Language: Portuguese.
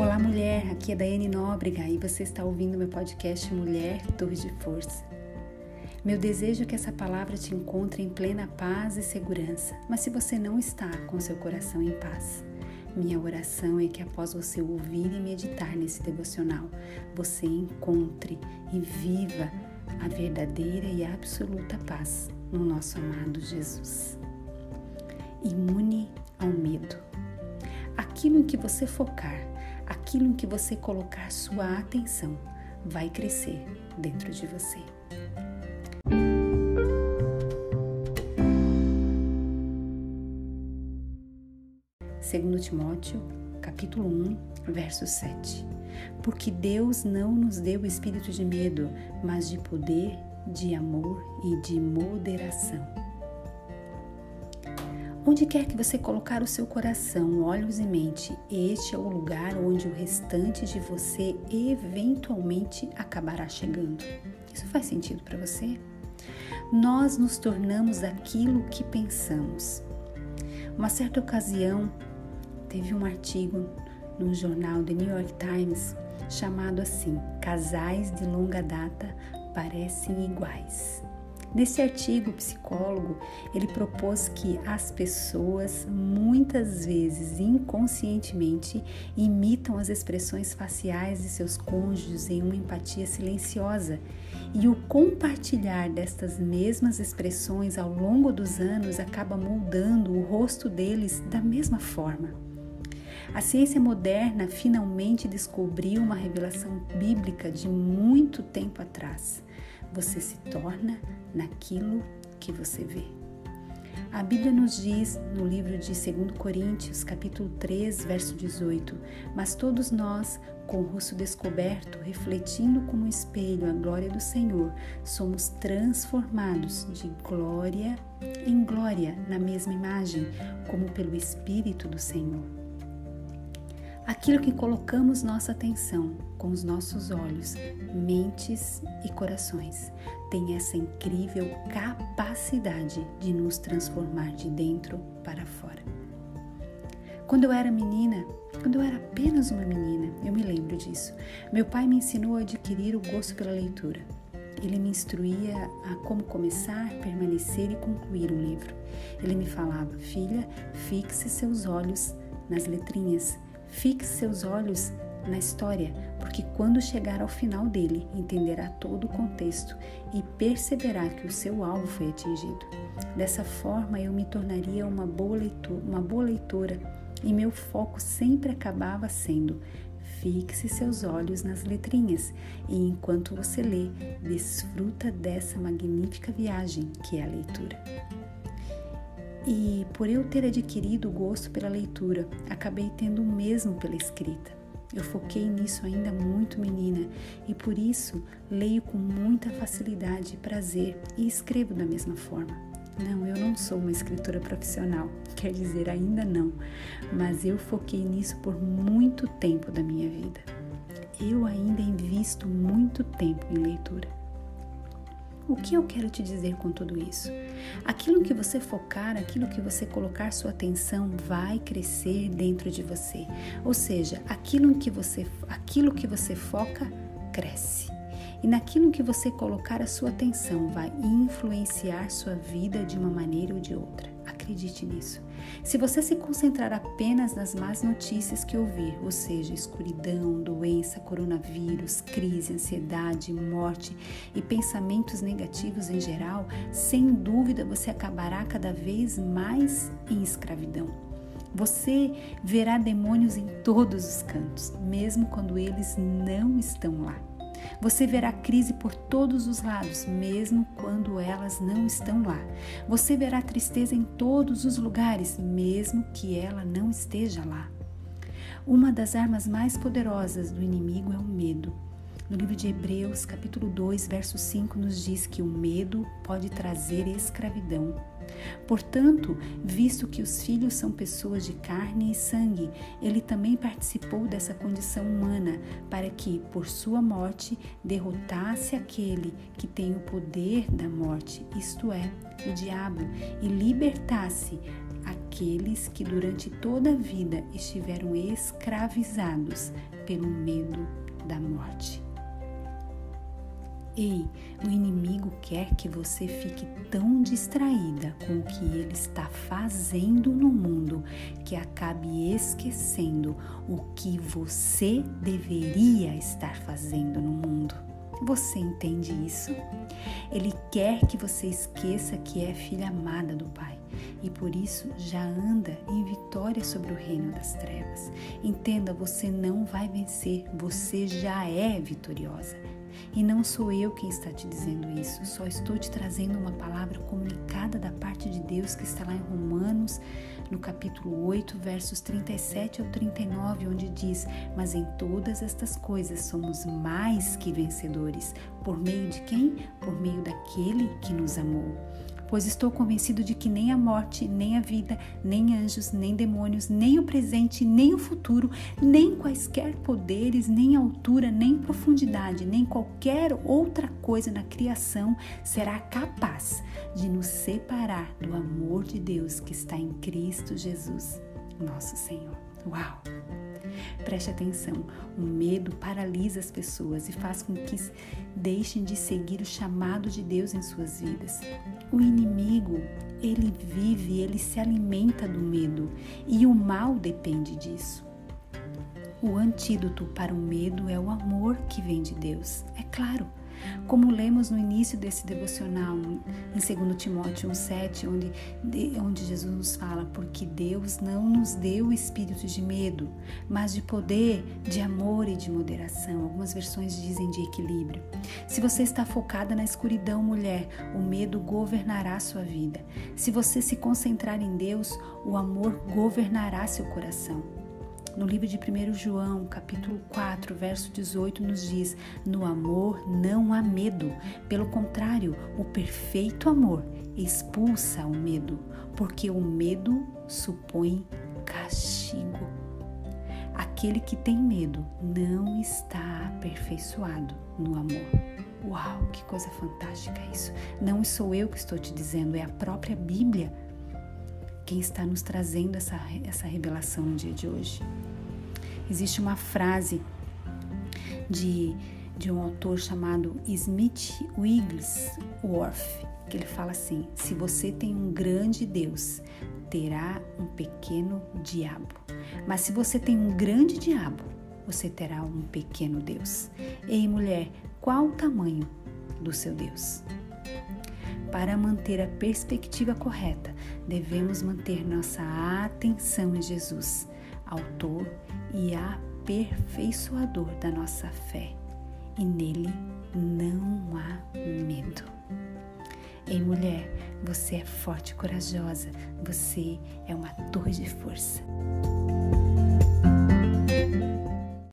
Olá, mulher. Aqui é Daiane Nóbrega e você está ouvindo meu podcast Mulher Torre de Força. Meu desejo é que essa palavra te encontre em plena paz e segurança, mas se você não está com seu coração em paz, minha oração é que após você ouvir e meditar nesse devocional, você encontre e viva a verdadeira e absoluta paz no nosso amado Jesus. Imune ao medo. Aquilo em que você focar, aquilo em que você colocar sua atenção, vai crescer dentro de você. Segundo Timóteo, capítulo 1, verso 7. Porque Deus não nos deu espírito de medo, mas de poder, de amor e de moderação. Onde quer que você colocar o seu coração, olhos e mente, este é o lugar onde o restante de você eventualmente acabará chegando. Isso faz sentido para você? Nós nos tornamos aquilo que pensamos. Uma certa ocasião, teve um artigo no jornal The New York Times chamado assim: Casais de longa data parecem iguais. Nesse artigo, o psicólogo ele propôs que as pessoas muitas vezes inconscientemente imitam as expressões faciais de seus cônjuges em uma empatia silenciosa e o compartilhar destas mesmas expressões ao longo dos anos acaba moldando o rosto deles da mesma forma. A ciência moderna finalmente descobriu uma revelação bíblica de muito tempo atrás. Você se torna naquilo que você vê. A Bíblia nos diz no livro de 2 Coríntios, capítulo 3, verso 18: Mas todos nós, com o rosto descoberto, refletindo como espelho a glória do Senhor, somos transformados de glória em glória na mesma imagem, como pelo Espírito do Senhor. Aquilo que colocamos nossa atenção com os nossos olhos, mentes e corações tem essa incrível capacidade de nos transformar de dentro para fora. Quando eu era menina, quando eu era apenas uma menina, eu me lembro disso. Meu pai me ensinou a adquirir o gosto pela leitura. Ele me instruía a como começar, permanecer e concluir um livro. Ele me falava: Filha, fixe seus olhos nas letrinhas Fixe seus olhos na história, porque quando chegar ao final dele, entenderá todo o contexto e perceberá que o seu alvo foi atingido. Dessa forma, eu me tornaria uma boa uma boa leitora e meu foco sempre acabava sendo fixe seus olhos nas letrinhas e enquanto você lê, desfruta dessa magnífica viagem que é a leitura. E por eu ter adquirido o gosto pela leitura, acabei tendo o mesmo pela escrita. Eu foquei nisso ainda muito menina e por isso leio com muita facilidade e prazer e escrevo da mesma forma. Não, eu não sou uma escritora profissional, quer dizer, ainda não, mas eu foquei nisso por muito tempo da minha vida. Eu ainda invisto muito tempo em leitura. O que eu quero te dizer com tudo isso? Aquilo que você focar, aquilo que você colocar sua atenção vai crescer dentro de você. Ou seja, aquilo que você, aquilo que você foca cresce. E naquilo que você colocar a sua atenção vai influenciar sua vida de uma maneira ou de outra. Acredite nisso. Se você se concentrar apenas nas más notícias que ouvir, ou seja, escuridão, doença, coronavírus, crise, ansiedade, morte e pensamentos negativos em geral, sem dúvida você acabará cada vez mais em escravidão. Você verá demônios em todos os cantos, mesmo quando eles não estão lá. Você verá crise por todos os lados, mesmo quando elas não estão lá. Você verá tristeza em todos os lugares, mesmo que ela não esteja lá. Uma das armas mais poderosas do inimigo é o medo. No livro de Hebreus, capítulo 2, verso 5, nos diz que o medo pode trazer escravidão. Portanto, visto que os filhos são pessoas de carne e sangue, ele também participou dessa condição humana, para que, por sua morte, derrotasse aquele que tem o poder da morte, isto é, o diabo, e libertasse aqueles que durante toda a vida estiveram escravizados pelo medo da morte. Ei, o inimigo quer que você fique tão distraída com o que ele está fazendo no mundo que acabe esquecendo o que você deveria estar fazendo no mundo. Você entende isso? Ele quer que você esqueça que é filha amada do Pai e por isso já anda em vitória sobre o reino das trevas. Entenda, você não vai vencer, você já é vitoriosa. E não sou eu quem está te dizendo isso, só estou te trazendo uma palavra comunicada da parte de Deus que está lá em Romanos, no capítulo 8, versos 37 ao 39, onde diz: Mas em todas estas coisas somos mais que vencedores. Por meio de quem? Por meio daquele que nos amou pois estou convencido de que nem a morte, nem a vida, nem anjos, nem demônios, nem o presente, nem o futuro, nem quaisquer poderes, nem altura, nem profundidade, nem qualquer outra coisa na criação será capaz de nos separar do amor de Deus que está em Cristo Jesus, nosso Senhor. Uau! Preste atenção, o medo paralisa as pessoas e faz com que deixem de seguir o chamado de Deus em suas vidas. O inimigo, ele vive, ele se alimenta do medo e o mal depende disso. O antídoto para o medo é o amor que vem de Deus. É claro, como lemos no início desse devocional, em 2 Timóteo 1,7, onde, onde Jesus nos fala: Porque Deus não nos deu espírito de medo, mas de poder, de amor e de moderação. Algumas versões dizem de equilíbrio. Se você está focada na escuridão, mulher, o medo governará sua vida. Se você se concentrar em Deus, o amor governará seu coração. No livro de 1 João, capítulo 4, verso 18, nos diz: No amor não há medo. Pelo contrário, o perfeito amor expulsa o medo, porque o medo supõe castigo. Aquele que tem medo não está aperfeiçoado no amor. Uau, que coisa fantástica isso! Não sou eu que estou te dizendo, é a própria Bíblia quem está nos trazendo essa, essa revelação no dia de hoje. Existe uma frase de, de um autor chamado Smith Wigglesworth, que ele fala assim: se você tem um grande Deus, terá um pequeno diabo. Mas se você tem um grande diabo, você terá um pequeno Deus. Ei, mulher, qual o tamanho do seu Deus? Para manter a perspectiva correta, devemos manter nossa atenção em Jesus, Autor e aperfeiçoador da nossa fé, e nele não há medo. Ei, mulher, você é forte e corajosa, você é uma torre de força.